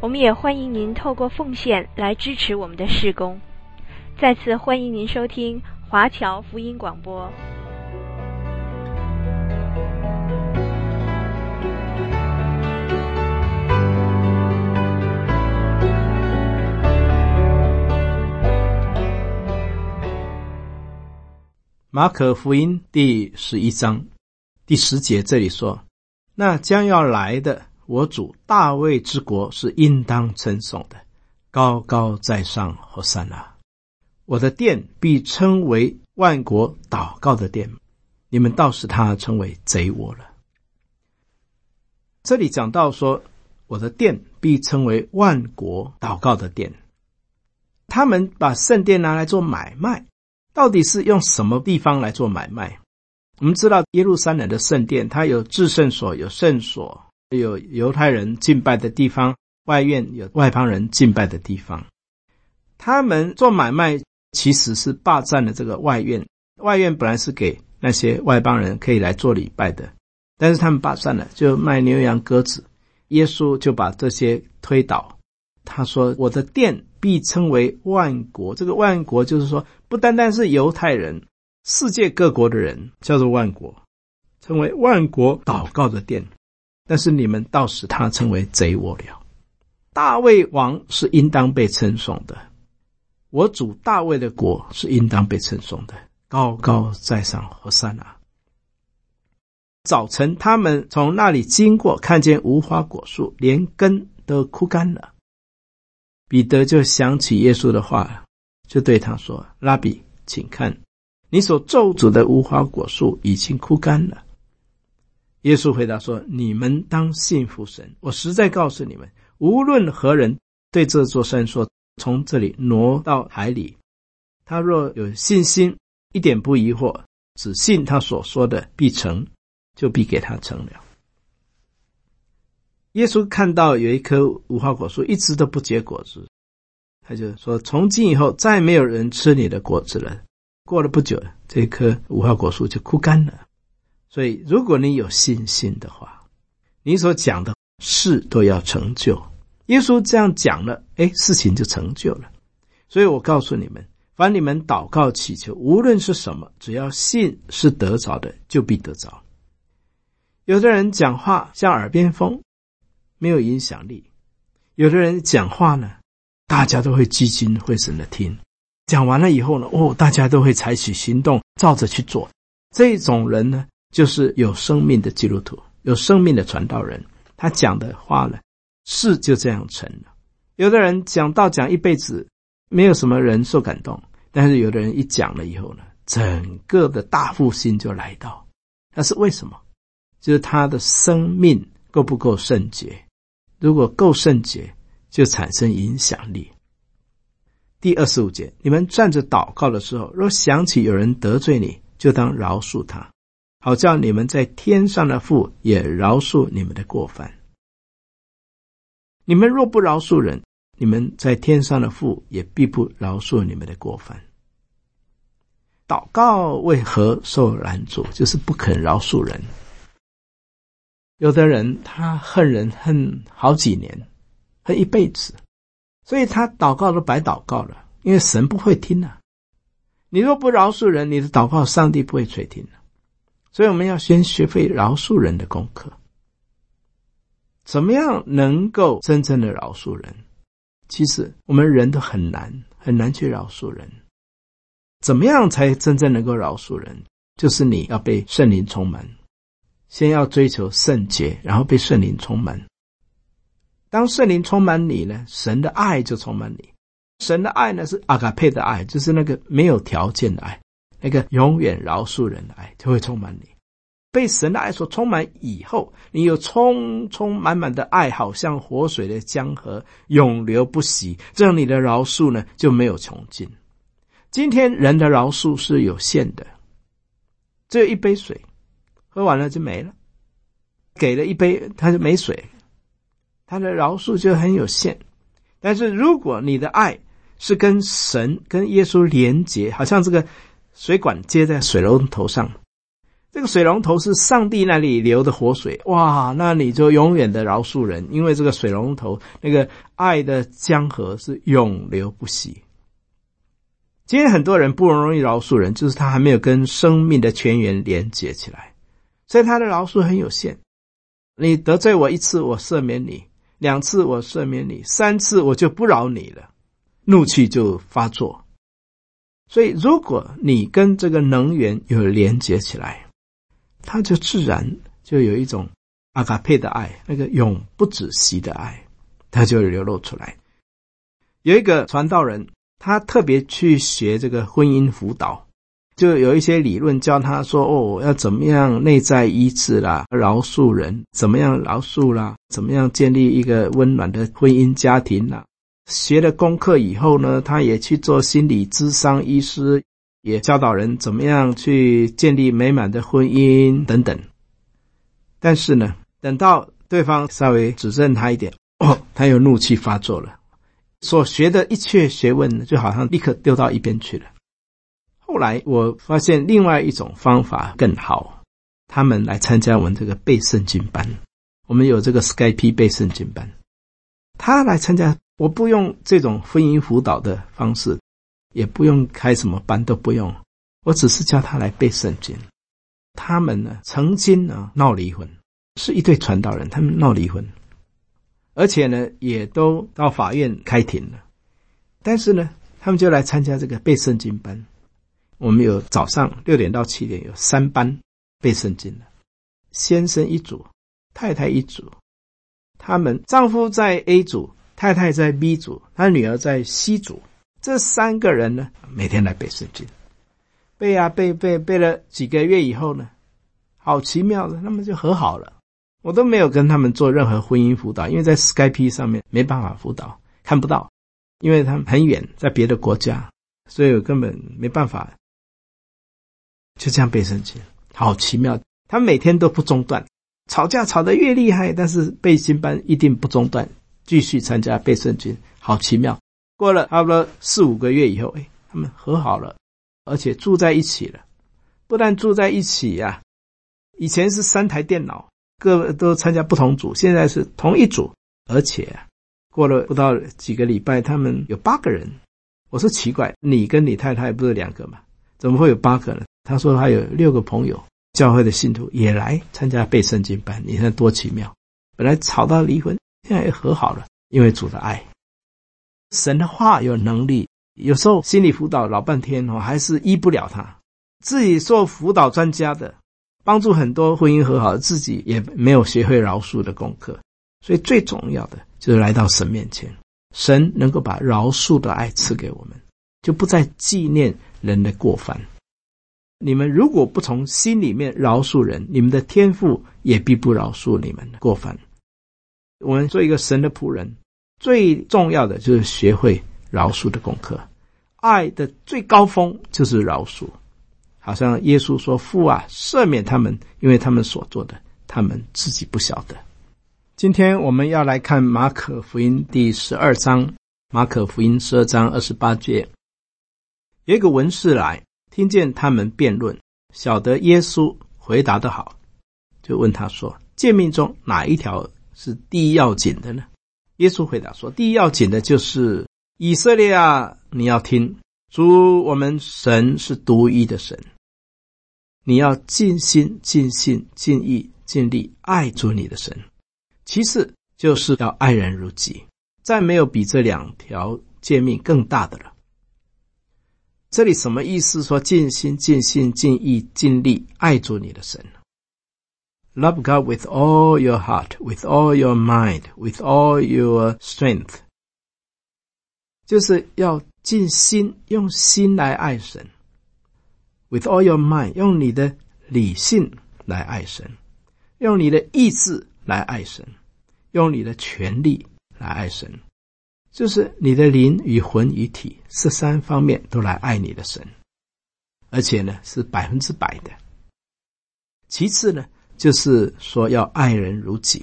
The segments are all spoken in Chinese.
我们也欢迎您透过奉献来支持我们的事工。再次欢迎您收听华侨福音广播。马可福音第十一章第十节这里说：“那将要来的。”我主大卫之国是应当称颂的，高高在上，和散那！我的殿必称为万国祷告的殿，你们倒使他成为贼窝了。这里讲到说，我的殿必称为万国祷告的殿。他们把圣殿拿来做买卖，到底是用什么地方来做买卖？我们知道耶路撒冷的圣殿，它有至圣所，有圣所。有犹太人敬拜的地方，外院有外邦人敬拜的地方。他们做买卖其实是霸占了这个外院。外院本来是给那些外邦人可以来做礼拜的，但是他们霸占了，就卖牛羊鸽子。耶稣就把这些推倒。他说：“我的殿必称为万国。”这个万国就是说，不单单是犹太人，世界各国的人叫做万国，称为万国祷告的殿。但是你们倒使他成为贼窝了。大卫王是应当被称颂的，我主大卫的国是应当被称颂的，高高在上，和善啊。早晨，他们从那里经过，看见无花果树连根都枯干了。彼得就想起耶稣的话，就对他说：“拉比，请看，你所咒诅的无花果树已经枯干了。”耶稣回答说：“你们当信服神。我实在告诉你们，无论何人对这座山说：‘从这里挪到海里’，他若有信心，一点不疑惑，只信他所说的必成，就必给他成了。”耶稣看到有一棵无花果树一直都不结果子，他就说：“从今以后，再没有人吃你的果子了。”过了不久，这棵无花果树就枯干了。所以，如果你有信心的话，你所讲的事都要成就。耶稣这样讲了，哎，事情就成就了。所以我告诉你们，凡你们祷告祈求，无论是什么，只要信是得着的，就必得着。有的人讲话像耳边风，没有影响力；有的人讲话呢，大家都会聚精会神的听。讲完了以后呢，哦，大家都会采取行动，照着去做。这种人呢，就是有生命的基督徒，有生命的传道人，他讲的话呢，事就这样成了。有的人讲道讲一辈子，没有什么人受感动，但是有的人一讲了以后呢，整个的大复兴就来到。那是为什么？就是他的生命够不够圣洁？如果够圣洁，就产生影响力。第二十五节，你们站着祷告的时候，若想起有人得罪你，就当饶恕他。好叫你们在天上的父也饶恕你们的过犯。你们若不饶恕人，你们在天上的父也必不饶恕你们的过犯。祷告为何受拦阻？就是不肯饶恕人。有的人他恨人恨好几年，恨一辈子，所以他祷告都白祷告了，因为神不会听啊。你若不饶恕人，你的祷告上帝不会垂听。所以我们要先学会饶恕人的功课。怎么样能够真正的饶恕人？其实我们人都很难很难去饶恕人。怎么样才真正能够饶恕人？就是你要被圣灵充满，先要追求圣洁，然后被圣灵充满。当圣灵充满你呢，神的爱就充满你。神的爱呢，是阿卡佩的爱，就是那个没有条件的爱。那个永远饶恕人的爱就会充满你。被神的爱所充满以后，你有充充满满的爱，好像活水的江河，永流不息。这样你的饶恕呢，就没有穷尽。今天人的饶恕是有限的，只有一杯水，喝完了就没了。给了一杯，他就没水，他的饶恕就很有限。但是如果你的爱是跟神、跟耶稣连结，好像这个水管接在水龙头上。这个水龙头是上帝那里流的活水，哇！那你就永远的饶恕人，因为这个水龙头那个爱的江河是永流不息。今天很多人不容易饶恕人，就是他还没有跟生命的泉源连接起来，所以他的饶恕很有限。你得罪我一次，我赦免你；两次我赦免你；三次我就不饶你了，怒气就发作。所以，如果你跟这个能源有连接起来，他就自然就有一种阿卡佩的爱，那个永不止息的爱，他就流露出来。有一个传道人，他特别去学这个婚姻辅导，就有一些理论教他说：“哦，要怎么样内在医治啦，饶恕人，怎么样饶恕啦，怎么样建立一个温暖的婚姻家庭啦。”学了功课以后呢，他也去做心理咨商医师。也教导人怎么样去建立美满的婚姻等等，但是呢，等到对方稍微指正他一点，哦，他又怒气发作了，所学的一切学问，就好像立刻丢到一边去了。后来我发现另外一种方法更好，他们来参加我们这个背圣经班，我们有这个 Skype 背圣经班，他来参加，我不用这种婚姻辅导的方式。也不用开什么班，都不用，我只是叫他来背圣经。他们呢，曾经呢闹离婚，是一对传道人，他们闹离婚，而且呢也都到法院开庭了。但是呢，他们就来参加这个背圣经班。我们有早上六点到七点有三班背圣经的，先生一组，太太一组。他们丈夫在 A 组，太太在 B 组，他女儿在 C 组。这三个人呢，每天来背圣经，背啊背背背了几个月以后呢，好奇妙的，他们就和好了。我都没有跟他们做任何婚姻辅导，因为在 Skype 上面没办法辅导，看不到，因为他们很远，在别的国家，所以我根本没办法。就这样背圣经，好奇妙。他们每天都不中断，吵架吵得越厉害，但是背经班一定不中断，继续参加背圣经，好奇妙。过了差不多四五个月以后，哎，他们和好了，而且住在一起了。不但住在一起呀、以前是三台电脑，各都参加不同组，现在是同一组。而且，过了不到几个礼拜，他们有八个人。我说奇怪，你跟你太太不是两个吗？怎么会有八个呢？他说他有六个朋友，教会的信徒也来参加背圣经班。你看多奇妙！本来吵到离婚，现在也和好了，因为主的爱。神的话有能力，有时候心理辅导老半天哦，还是医不了他。自己做辅导专家的，帮助很多婚姻和好，自己也没有学会饶恕的功课。所以最重要的就是来到神面前，神能够把饶恕的爱赐给我们，就不再纪念人的过犯。你们如果不从心里面饶恕人，你们的天父也必不饶恕你们的过犯。我们做一个神的仆人。最重要的就是学会饶恕的功课，爱的最高峰就是饶恕。好像耶稣说：“父啊，赦免他们，因为他们所做的，他们自己不晓得。”今天我们要来看马可福音第十二章，马可福音十二章二十八节，有一个文士来，听见他们辩论，晓得耶稣回答的好，就问他说：“诫命中哪一条是第一要紧的呢？”耶稣回答说：“第一要紧的就是以色列啊，你要听，主我们神是独一的神，你要尽心、尽性、尽意、尽力爱主你的神。其次就是要爱人如己，再没有比这两条诫命更大的了。这里什么意思？说尽心、尽性、尽意、尽力爱主你的神呢。” Love God with all your heart, with all your mind, with all your strength，就是要尽心用心来爱神。With all your mind，用你的理性来爱神，用你的意志来爱神，用你的权力来爱神，就是你的灵与魂与体这三方面都来爱你的神，而且呢是百分之百的。其次呢，就是说要爱人如己。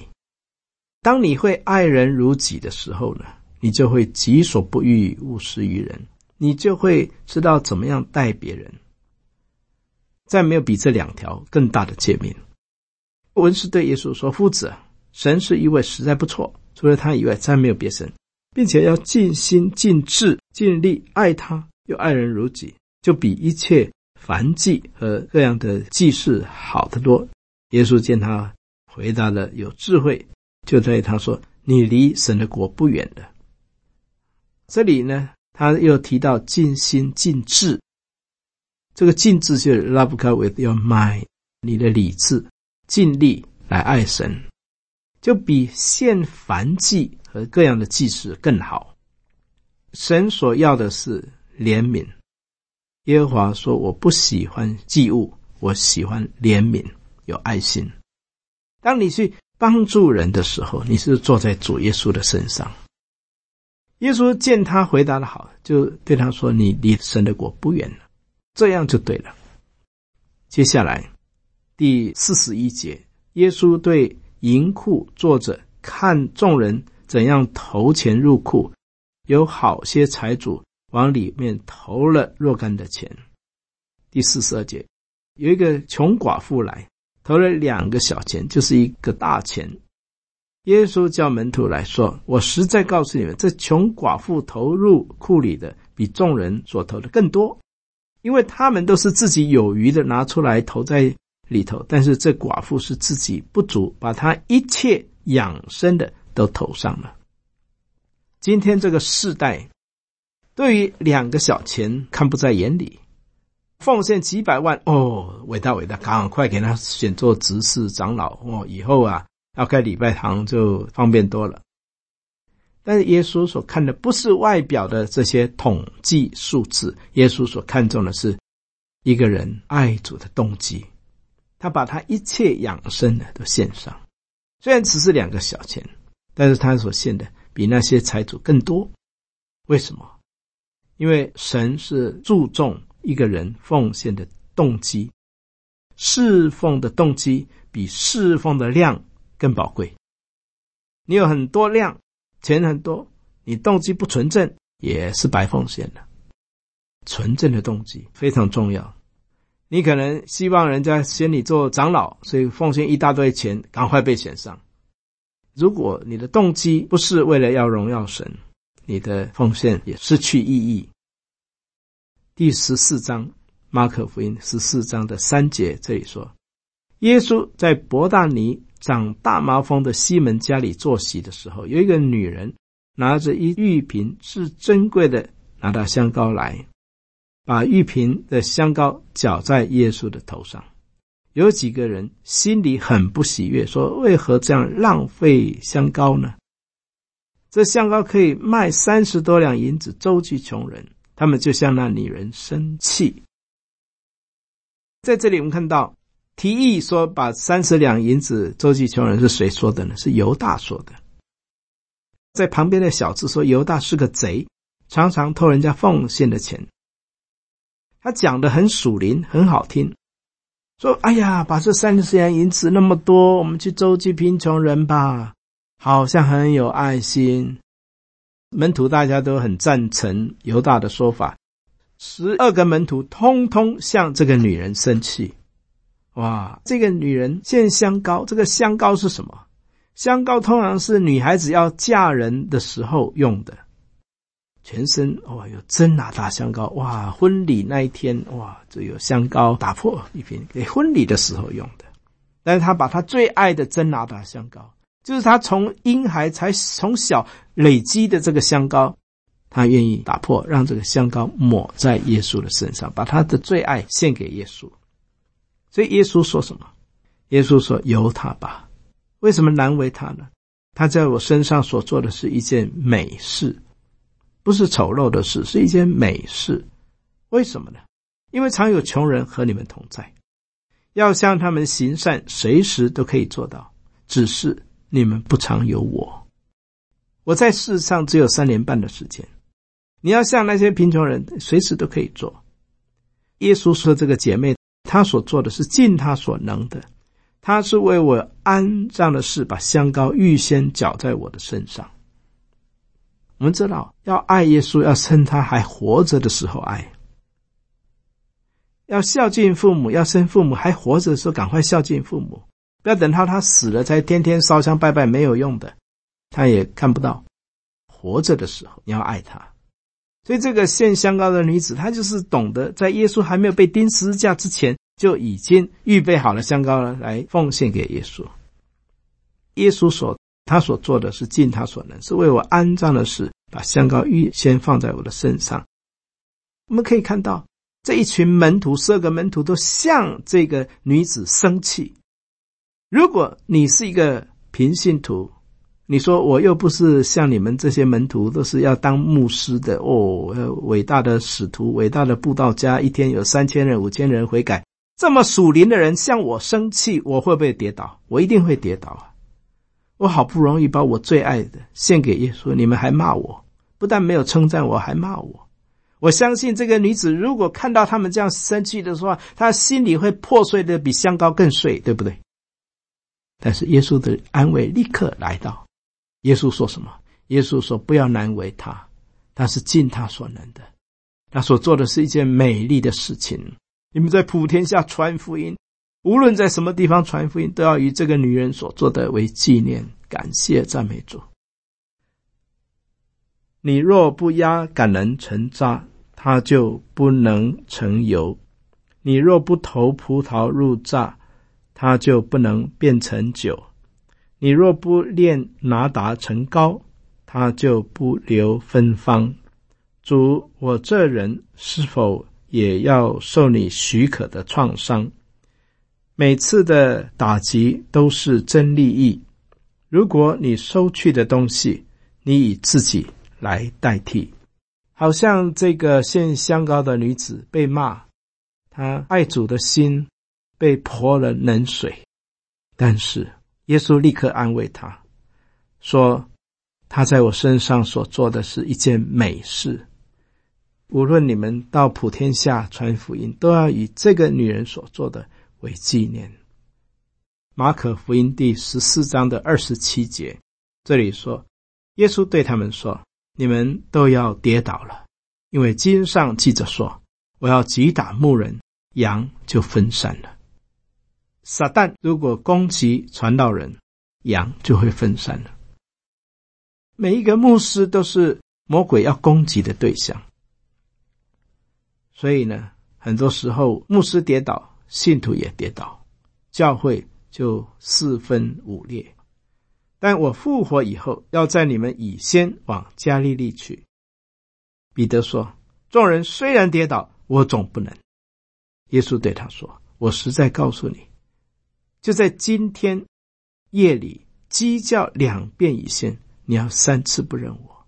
当你会爱人如己的时候呢，你就会己所不欲，勿施于人，你就会知道怎么样待别人。再没有比这两条更大的诫命。文士对耶稣说：“夫子，神是一位，实在不错，除了他以外，再没有别神，并且要尽心、尽智、尽力爱他，又爱人如己，就比一切燔祭和各样的祭事好得多。”耶稣见他回答了有智慧，就对他说：“你离神的国不远了。”这里呢，他又提到尽心、尽智。这个尽智就是 love God with your mind，你的理智尽力来爱神，就比献燔祭和各样的祭事更好。神所要的是怜悯。耶和华说：“我不喜欢祭物，我喜欢怜悯，有爱心。”当你去帮助人的时候，你是坐在主耶稣的身上。耶稣见他回答的好，就对他说：“你离神的国不远了。”这样就对了。接下来第四十一节，耶稣对银库坐着看众人怎样投钱入库，有好些财主往里面投了若干的钱。第四十二节，有一个穷寡妇来投了两个小钱，就是一个大钱。耶稣叫门徒来说：“我实在告诉你们，这穷寡妇投入库里的，比众人所投的更多。”因为他们都是自己有余的拿出来投在里头，但是这寡妇是自己不足，把她一切养生的都投上了。今天这个世代，对于两个小钱看不在眼里，奉献几百万哦，伟大伟大，赶快给他选做执事长老哦，以后啊要开礼拜堂就方便多了。但是耶稣所看的不是外表的这些统计数字，耶稣所看重的是一个人爱主的动机。他把他一切养生的都献上，虽然只是两个小钱，但是他所献的比那些财主更多。为什么？因为神是注重一个人奉献的动机，侍奉的动机比侍奉的量更宝贵。你有很多量。钱很多，你动机不纯正也是白奉献的。纯正的动机非常重要。你可能希望人家选你做长老，所以奉献一大堆钱，赶快被选上。如果你的动机不是为了要荣耀神，你的奉献也失去意义。第十四章，马可福音十四章的三节，这里说，耶稣在伯大尼。长大麻风的西门家里坐席的时候，有一个女人拿着一玉瓶是珍贵的拿到香膏来，把玉瓶的香膏搅在耶稣的头上。有几个人心里很不喜悦，说：“为何这样浪费香膏呢？这香膏可以卖三十多两银子，周济穷人。”他们就向那女人生气。在这里，我们看到。提议说把三十两银子周济穷人是谁说的呢？是犹大说的。在旁边的小子说犹大是个贼，常常偷人家奉献的钱。他讲的很属灵，很好听。说：“哎呀，把这三十两银子那么多，我们去周济贫穷人吧，好像很有爱心。”门徒大家都很赞成犹大的说法。十二个门徒通通向这个女人生气。哇，这个女人献香膏，这个香膏是什么？香膏通常是女孩子要嫁人的时候用的，全身哇有真哪哒香膏，哇，婚礼那一天哇就有香膏打破一瓶给婚礼的时候用的。但是他把他最爱的真哪哒香膏，就是他从婴孩才从小累积的这个香膏，他愿意打破，让这个香膏抹在耶稣的身上，把他的最爱献给耶稣。所以耶稣说什么？耶稣说：“由他吧。”为什么难为他呢？他在我身上所做的是一件美事，不是丑陋的事，是一件美事。为什么呢？因为常有穷人和你们同在。要向他们行善，随时都可以做到。只是你们不常有我。我在世上只有三年半的时间。你要像那些贫穷人，随时都可以做。耶稣说：“这个姐妹，她所做的是尽她所能的。她是为我安葬的事，把香膏预先搅在我的身上。”我们知道，要爱耶稣，要趁他还活着的时候爱；要孝敬父母，要生父母还活着的时候赶快孝敬父母，要等到他死了才天天烧香拜拜，没有用的，他也看不到。活着的时候，你要爱他。所以，这个献香膏的女子，她就是懂得在耶稣还没有被钉十字架之前，就已经预备好了香膏了，来奉献给耶稣。耶稣所。他所做的是尽他所能，是为我安葬的事，把香膏预先放在我的身上。我们可以看到这一群门徒，十二个门徒都向这个女子生气。如果你是一个平信徒，你说我又不是像你们这些门徒，都是要当牧师的哦，伟大的使徒，伟大的布道家，一天有三千人、五千人悔改，这么属灵的人向我生气，我会不会跌倒？我一定会跌倒啊！我好不容易把我最爱的献给耶稣，你们还骂我，不但没有称赞我，还骂我。我相信这个女子如果看到他们这样生气的话，她心里会破碎的比香膏更碎，对不对？但是耶稣的安慰立刻来到。耶稣说什么？耶稣说：“不要难为他，他是尽他所能的。他所做的是一件美丽的事情。你们在普天下传福音。”无论在什么地方传福音，都要以这个女人所做的为纪念。感谢赞美主。你若不压橄榄成渣，它就不能成油；你若不投葡萄入榨，它就不能变成酒；你若不炼拿达成膏，它就不留芬芳。主，我这人是否也要受你许可的创伤？每次的打击都是真利益。如果你收去的东西，你以自己来代替，好像这个献香膏的女子被骂，她爱主的心被泼了冷水。但是耶稣立刻安慰他，说：“他在我身上所做的是一件美事。无论你们到普天下传福音，都要以这个女人所做的。”为纪念。马可福音第十四章的二十七节，这里说，耶稣对他们说：“你们都要跌倒了，因为经上记着说，我要击打牧人，羊就分散了。撒旦如果攻击传道人，羊就会分散了。每一个牧师都是魔鬼要攻击的对象，所以呢，很多时候牧师跌倒。”信徒也跌倒，教会就四分五裂。但我复活以后，要在你们以先往加利利去。彼得说：“众人虽然跌倒，我总不能。”耶稣对他说：“我实在告诉你，就在今天夜里鸡叫两遍以先，你要三次不认我。”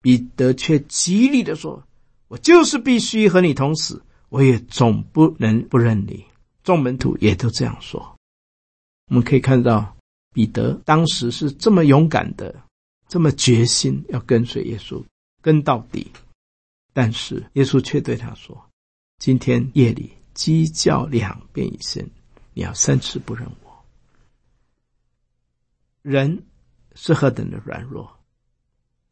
彼得却极力地说：“我就是必须和你同死。”我也总不能不认你。众门徒也都这样说。我们可以看到，彼得当时是这么勇敢的，这么决心要跟随耶稣，跟到底。但是耶稣却对他说：“今天夜里鸡叫两遍以先，你要三次不认我。”人是何等的软弱，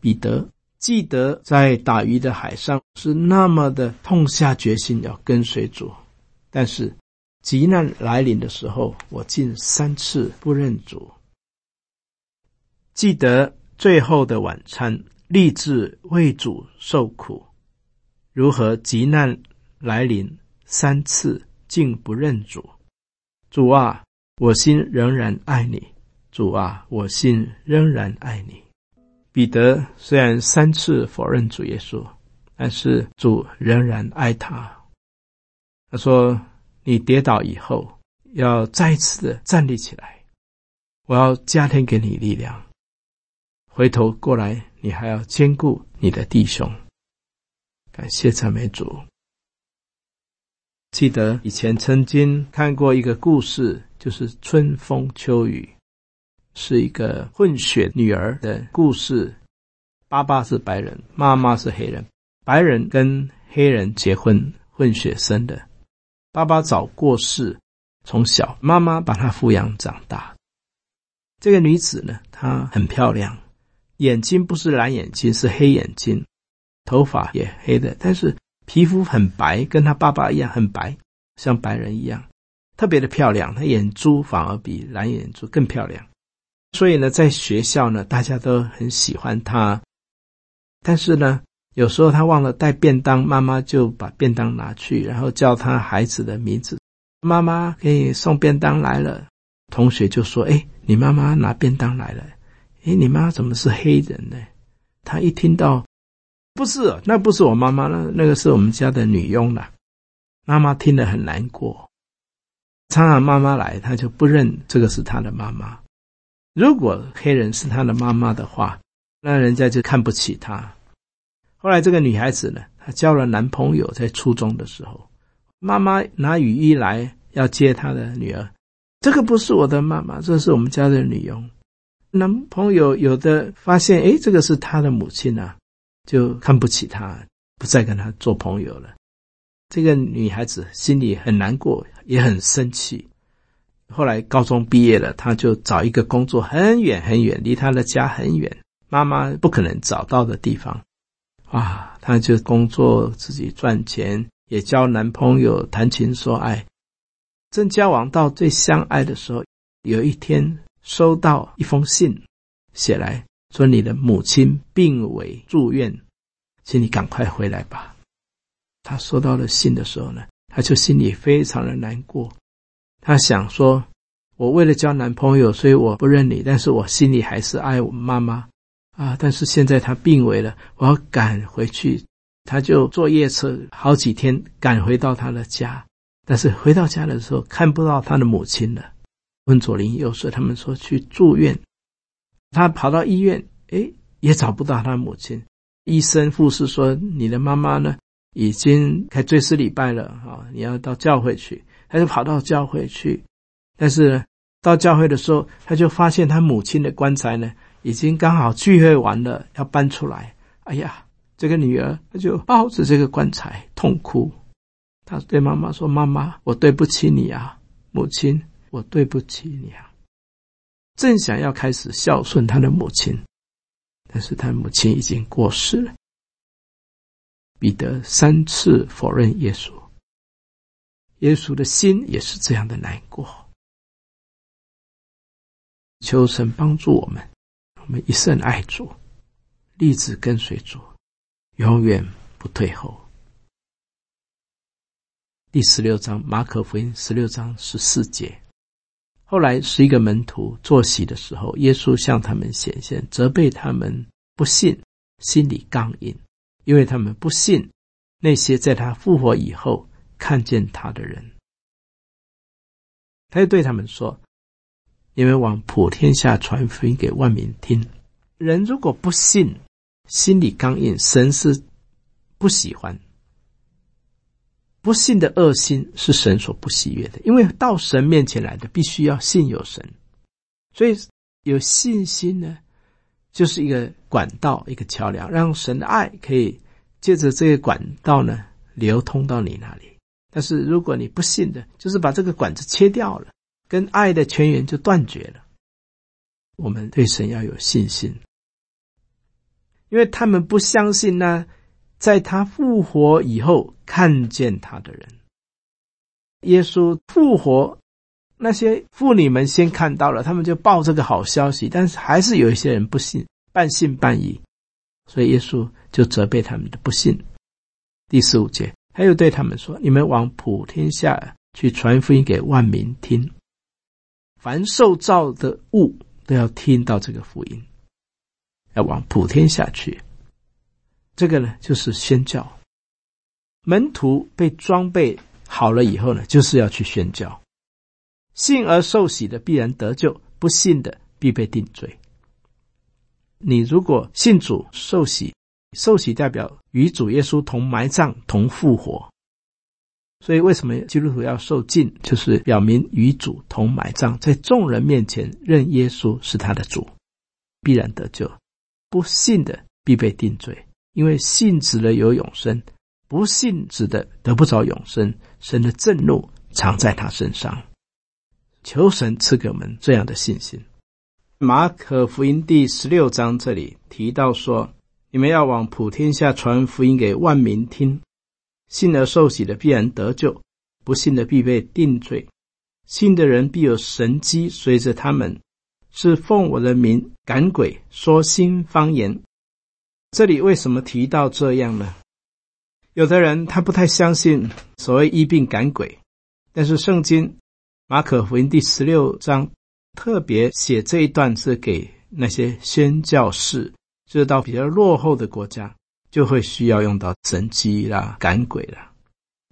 彼得。记得在打鱼的海上是那么的痛下决心要跟随主，但是急难来临的时候，我竟三次不认主。记得最后的晚餐，立志为主受苦，如何急难来临，三次竟不认主。主啊，我心仍然爱你。主啊，我心仍然爱你。彼得虽然三次否认主耶稣，但是主仍然爱他。他说：“你跌倒以后，要再次的站立起来，我要加添给你力量。回头过来，你还要兼顾你的弟兄。”感谢赞美主。记得以前曾经看过一个故事，就是春风秋雨，是一个混血女儿的故事。爸爸是白人，妈妈是黑人，白人跟黑人结婚混血生的。爸爸早过世，从小妈妈把她抚养长大。这个女子呢，她很漂亮，眼睛不是蓝眼睛，是黑眼睛，头发也黑的，但是。皮肤很白，跟他爸爸一样很白，像白人一样，特别的漂亮。他眼珠反而比蓝眼珠更漂亮，所以呢，在学校呢，大家都很喜欢他。但是呢，有时候他忘了带便当，妈妈就把便当拿去，然后叫他孩子的名字：“妈妈给你送便当来了。”同学就说：“哎，你妈妈拿便当来了。哎，你妈怎么是黑人呢？”他一听到。不是，那不是我妈妈，那那个是我们家的女佣了。妈妈听了很难过，常常妈妈来，她就不认这个是她的妈妈。如果黑人是她的妈妈的话，那人家就看不起她。后来这个女孩子呢，她交了男朋友，在初中的时候，妈妈拿雨衣来要接她的女儿，这个不是我的妈妈，这是我们家的女佣。男朋友有的发现，诶，这个是她的母亲啊。就看不起他，不再跟他做朋友了。这个女孩子心里很难过，也很生气。后来高中毕业了，她就找一个工作，很远很远，离她的家很远，妈妈不可能找到的地方。啊，她就工作，自己赚钱，也交男朋友，谈情说爱。正交往到最相爱的时候，有一天收到一封信，写来。说你的母亲病危住院，请你赶快回来吧。他收到了信的时候呢，他就心里非常的难过。他想说：“我为了交男朋友，所以我不认你，但是我心里还是爱我妈妈啊。但是现在她病危了，我要赶回去。”他就坐夜车好几天赶回到他的家，但是回到家的时候看不到他的母亲了。问左邻右舍，他们说去住院。他跑到医院，诶，也找不到他母亲。医生、护士说：“你的妈妈呢，已经开追思礼拜了，啊，你要到教会去。”他就跑到教会去，但是呢，到教会的时候，他就发现他母亲的棺材呢，已经刚好聚会完了，要搬出来。哎呀，这个女儿，她就抱着这个棺材痛哭。她对妈妈说：“妈妈，我对不起你啊，母亲，我对不起你啊。”正想要开始孝顺他的母亲，但是他母亲已经过世了。彼得三次否认耶稣，耶稣的心也是这样的难过。求神帮助我们，我们一生爱主，立志跟随主，永远不退后。第十六章，马可福音十六章十四节。后来，十一个门徒坐席的时候，耶稣向他们显现，责备他们不信，心里刚硬，因为他们不信那些在他复活以后看见他的人。他又对他们说：“你们往普天下传福音给万民听。人如果不信，心里刚硬，神是不喜欢。”不信的恶心是神所不喜悦的，因为到神面前来的必须要信有神，所以有信心呢，就是一个管道，一个桥梁，让神的爱可以借着这个管道呢流通到你那里。但是如果你不信的，就是把这个管子切掉了，跟爱的泉源就断绝了。我们对神要有信心，因为他们不相信呢。在他复活以后，看见他的人，耶稣复活，那些妇女们先看到了，他们就报这个好消息，但是还是有一些人不信，半信半疑，所以耶稣就责备他们的不信。第十五节，他又对他们说：“你们往普天下去传福音给万民听，凡受造的物都要听到这个福音，要往普天下去。”这个呢，就是宣教。门徒被装备好了以后呢，就是要去宣教。信而受洗的必然得救，不信的必被定罪。你如果信主受洗，受洗代表与主耶稣同埋葬、同复活。所以为什么基督徒要受浸，就是表明与主同埋葬，在众人面前认耶稣是他的主，必然得救；不信的必被定罪，因为信指的有永生，不信指的得不着永生。神的震怒藏在他身上。求神赐给我们这样的信心。马可福音第十六章这里提到说：“你们要往普天下传福音给万民听，信而受洗的必然得救，不信的必被定罪。信的人必有神迹随着他们，是奉我的名赶鬼，说新方言。”这里为什么提到这样呢？有的人他不太相信所谓医病赶鬼，但是圣经。马可福音第十六章特别写这一段，是给那些宣教士，就是到比较落后的国家，就会需要用到神机啦、赶鬼啦。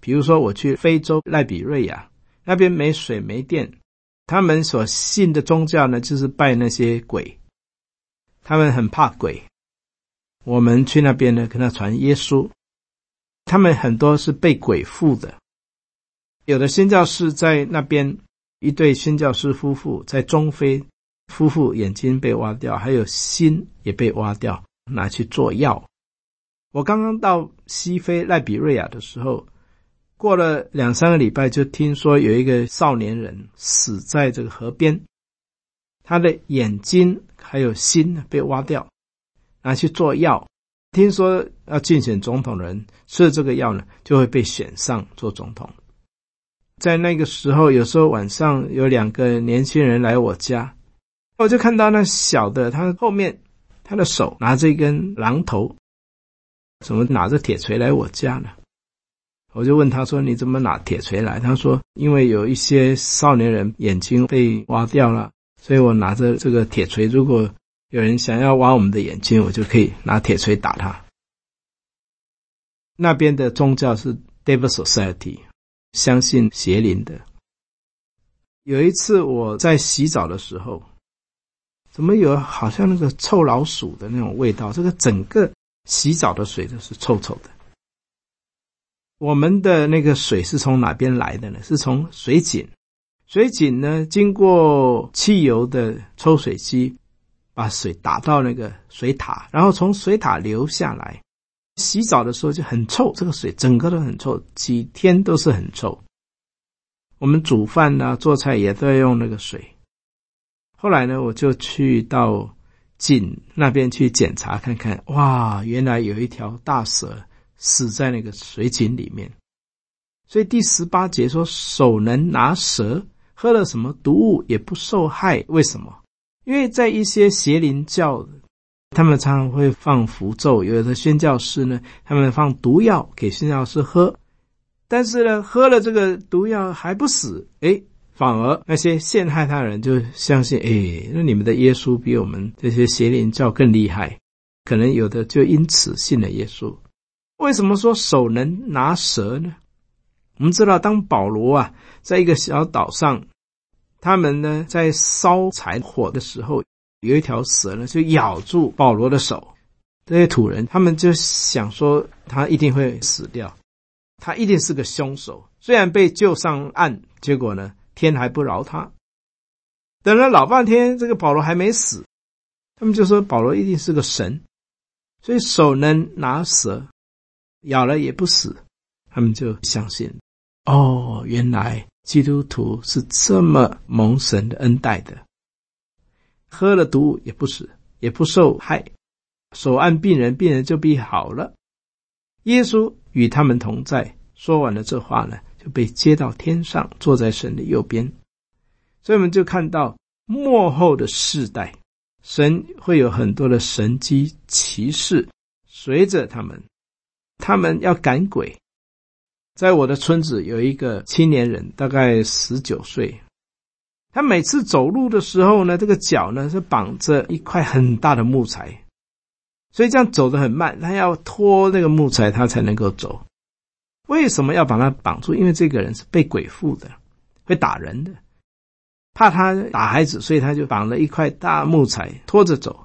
比如说，我去非洲赖比瑞亚那边没水没电，他们所信的宗教呢，就是拜那些鬼，他们很怕鬼。我们去那边呢，跟他传耶稣，他们很多是被鬼附的，有的宣教士在那边。一对宣教师夫妇在中非，夫妇眼睛被挖掉，还有心也被挖掉，拿去做药。我刚刚到西非赖比瑞亚的时候，过了两三个礼拜，就听说有一个少年人死在这个河边，他的眼睛还有心被挖掉，拿去做药。听说要竞选总统的人吃了这个药呢，就会被选上做总统。在那个时候，有时候晚上有两个年轻人来我家，我就看到那小的，他后面他的手拿着一根榔头，怎么拿着铁锤来我家呢？我就问他说：“你怎么拿铁锤来？”他说：“因为有一些少年人眼睛被挖掉了，所以我拿着这个铁锤。如果有人想要挖我们的眼睛，我就可以拿铁锤打他。”那边的宗教是 Devil Society。相信邪灵的。有一次我在洗澡的时候，怎么有好像那个臭老鼠的那种味道？这个整个洗澡的水都是臭臭的。我们的那个水是从哪边来的呢？是从水井。水井呢，经过汽油的抽水机，把水打到那个水塔，然后从水塔流下来。洗澡的时候就很臭，这个水整个都很臭，几天都是很臭。我们煮饭呢、做菜也都要用那个水。后来呢，我就去到井那边去检查看看，哇，原来有一条大蛇死在那个水井里面。所以第十八节说，手能拿蛇，喝了什么毒物也不受害。为什么？因为在一些邪灵教。他们常常会放符咒，有的宣教师呢，他们放毒药给宣教师喝，但是呢，喝了这个毒药还不死，诶，反而那些陷害他人就相信，诶，那你们的耶稣比我们这些邪灵教更厉害，可能有的就因此信了耶稣。为什么说手能拿蛇呢？我们知道，当保罗啊，在一个小岛上，他们呢在烧柴火的时候。有一条蛇呢，就咬住保罗的手。这些土人他们就想说，他一定会死掉，他一定是个凶手。虽然被救上岸，结果呢，天还不饶他。等了老半天，这个保罗还没死，他们就说保罗一定是个神，所以手能拿蛇，咬了也不死。他们就相信，哦，原来基督徒是这么蒙神的恩待的。喝了毒也不死，也不受害，手按病人，病人就必好了。耶稣与他们同在。说完了这话呢，就被接到天上，坐在神的右边。所以我们就看到末后的世代，神会有很多的神迹奇事随着他们，他们要赶鬼。在我的村子有一个青年人，大概十九岁。他每次走路的时候呢，这个脚呢是绑着一块很大的木材，所以这样走得很慢。他要拖那个木材，他才能够走。为什么要把他绑住？因为这个人是被鬼附的，会打人的，怕他打孩子，所以他就绑了一块大木材拖着走。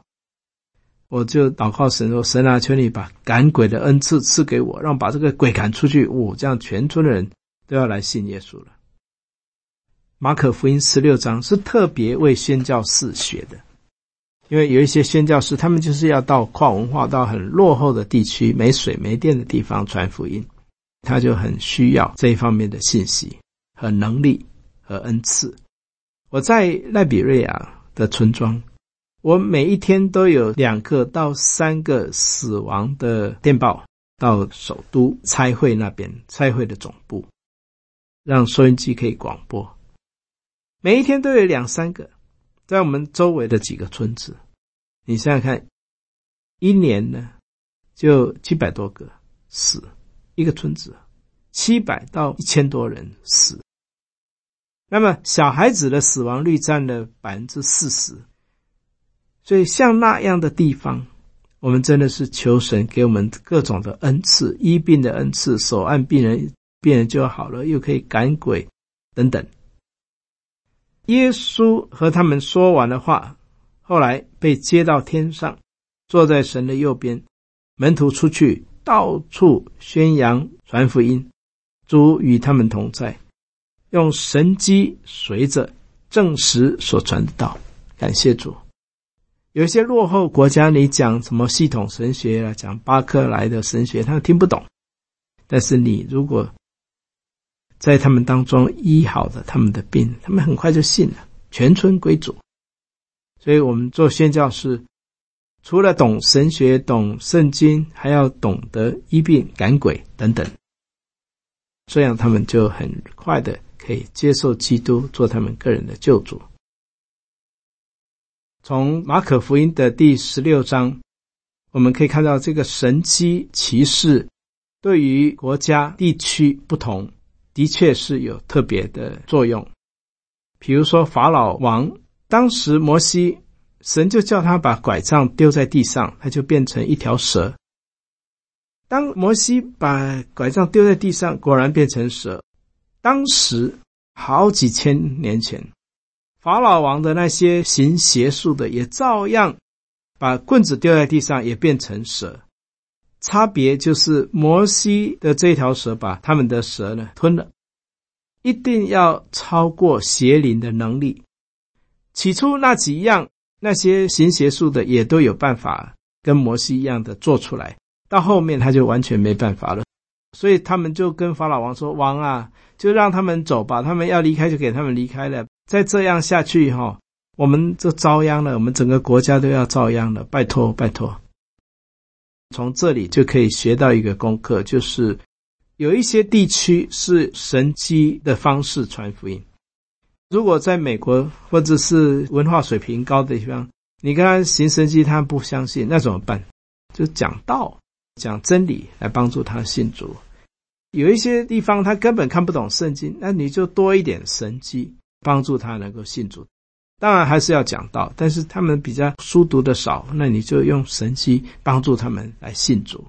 我就祷告神说：“神啊，求你把赶鬼的恩赐赐给我，让把这个鬼赶出去。”哦，这样全村的人都要来信耶稣了。马可福音十六章是特别为宣教士写的，因为有一些宣教士，他们就是要到跨文化、到很落后的地区、没水没电的地方传福音，他就很需要这一方面的信息和能力和恩赐。我在赖比瑞亚的村庄。我每一天都有两个到三个死亡的电报到首都差会那边，差会的总部，让收音机可以广播。每一天都有两三个，在我们周围的几个村子，你想想看，一年呢就七百多个死，一个村子七百到一千多人死，那么小孩子的死亡率占了百分之四十。所以，像那样的地方，我们真的是求神给我们各种的恩赐，医病的恩赐，手按病人，病人就好了，又可以赶鬼，等等。耶稣和他们说完了话，后来被接到天上，坐在神的右边。门徒出去，到处宣扬传福音，主与他们同在，用神迹随着证实所传的道。感谢主。有些落后国家，你讲什么系统神学啊，讲巴克莱的神学，他们听不懂。但是你如果在他们当中医好了他们的病，他们很快就信了，全村归主。所以我们做宣教士，除了懂神学、懂圣经，还要懂得医病、赶鬼等等，这样他们就很快的可以接受基督，做他们个人的救主。从马可福音的第十六章，我们可以看到这个神迹奇事对于国家地区不同，的确是有特别的作用。比如说法老王，当时摩西神就叫他把拐杖丢在地上，他就变成一条蛇。当摩西把拐杖丢在地上，果然变成蛇。当时好几千年前。法老王的那些行邪术的，也照样把棍子丢在地上，也变成蛇。差别就是摩西的这条蛇把他们的蛇呢吞了。一定要超过邪灵的能力。起初那几样，那些行邪术的也都有办法跟摩西一样的做出来，到后面他就完全没办法了。所以他们就跟法老王说：“王啊，就让他们走吧，他们要离开就给他们离开了。”再这样下去哈，我们就遭殃了，我们整个国家都要遭殃了。拜托，拜托。从这里就可以学到一个功课，就是有一些地区是神迹的方式传福音。如果在美国或者是文化水平高的地方，你跟他行神迹，他不相信，那怎么办？就讲道、讲真理来帮助他信主。有一些地方他根本看不懂圣经，那你就多一点神迹。帮助他能够信主，当然还是要讲道，但是他们比较书读的少，那你就用神机帮助他们来信主。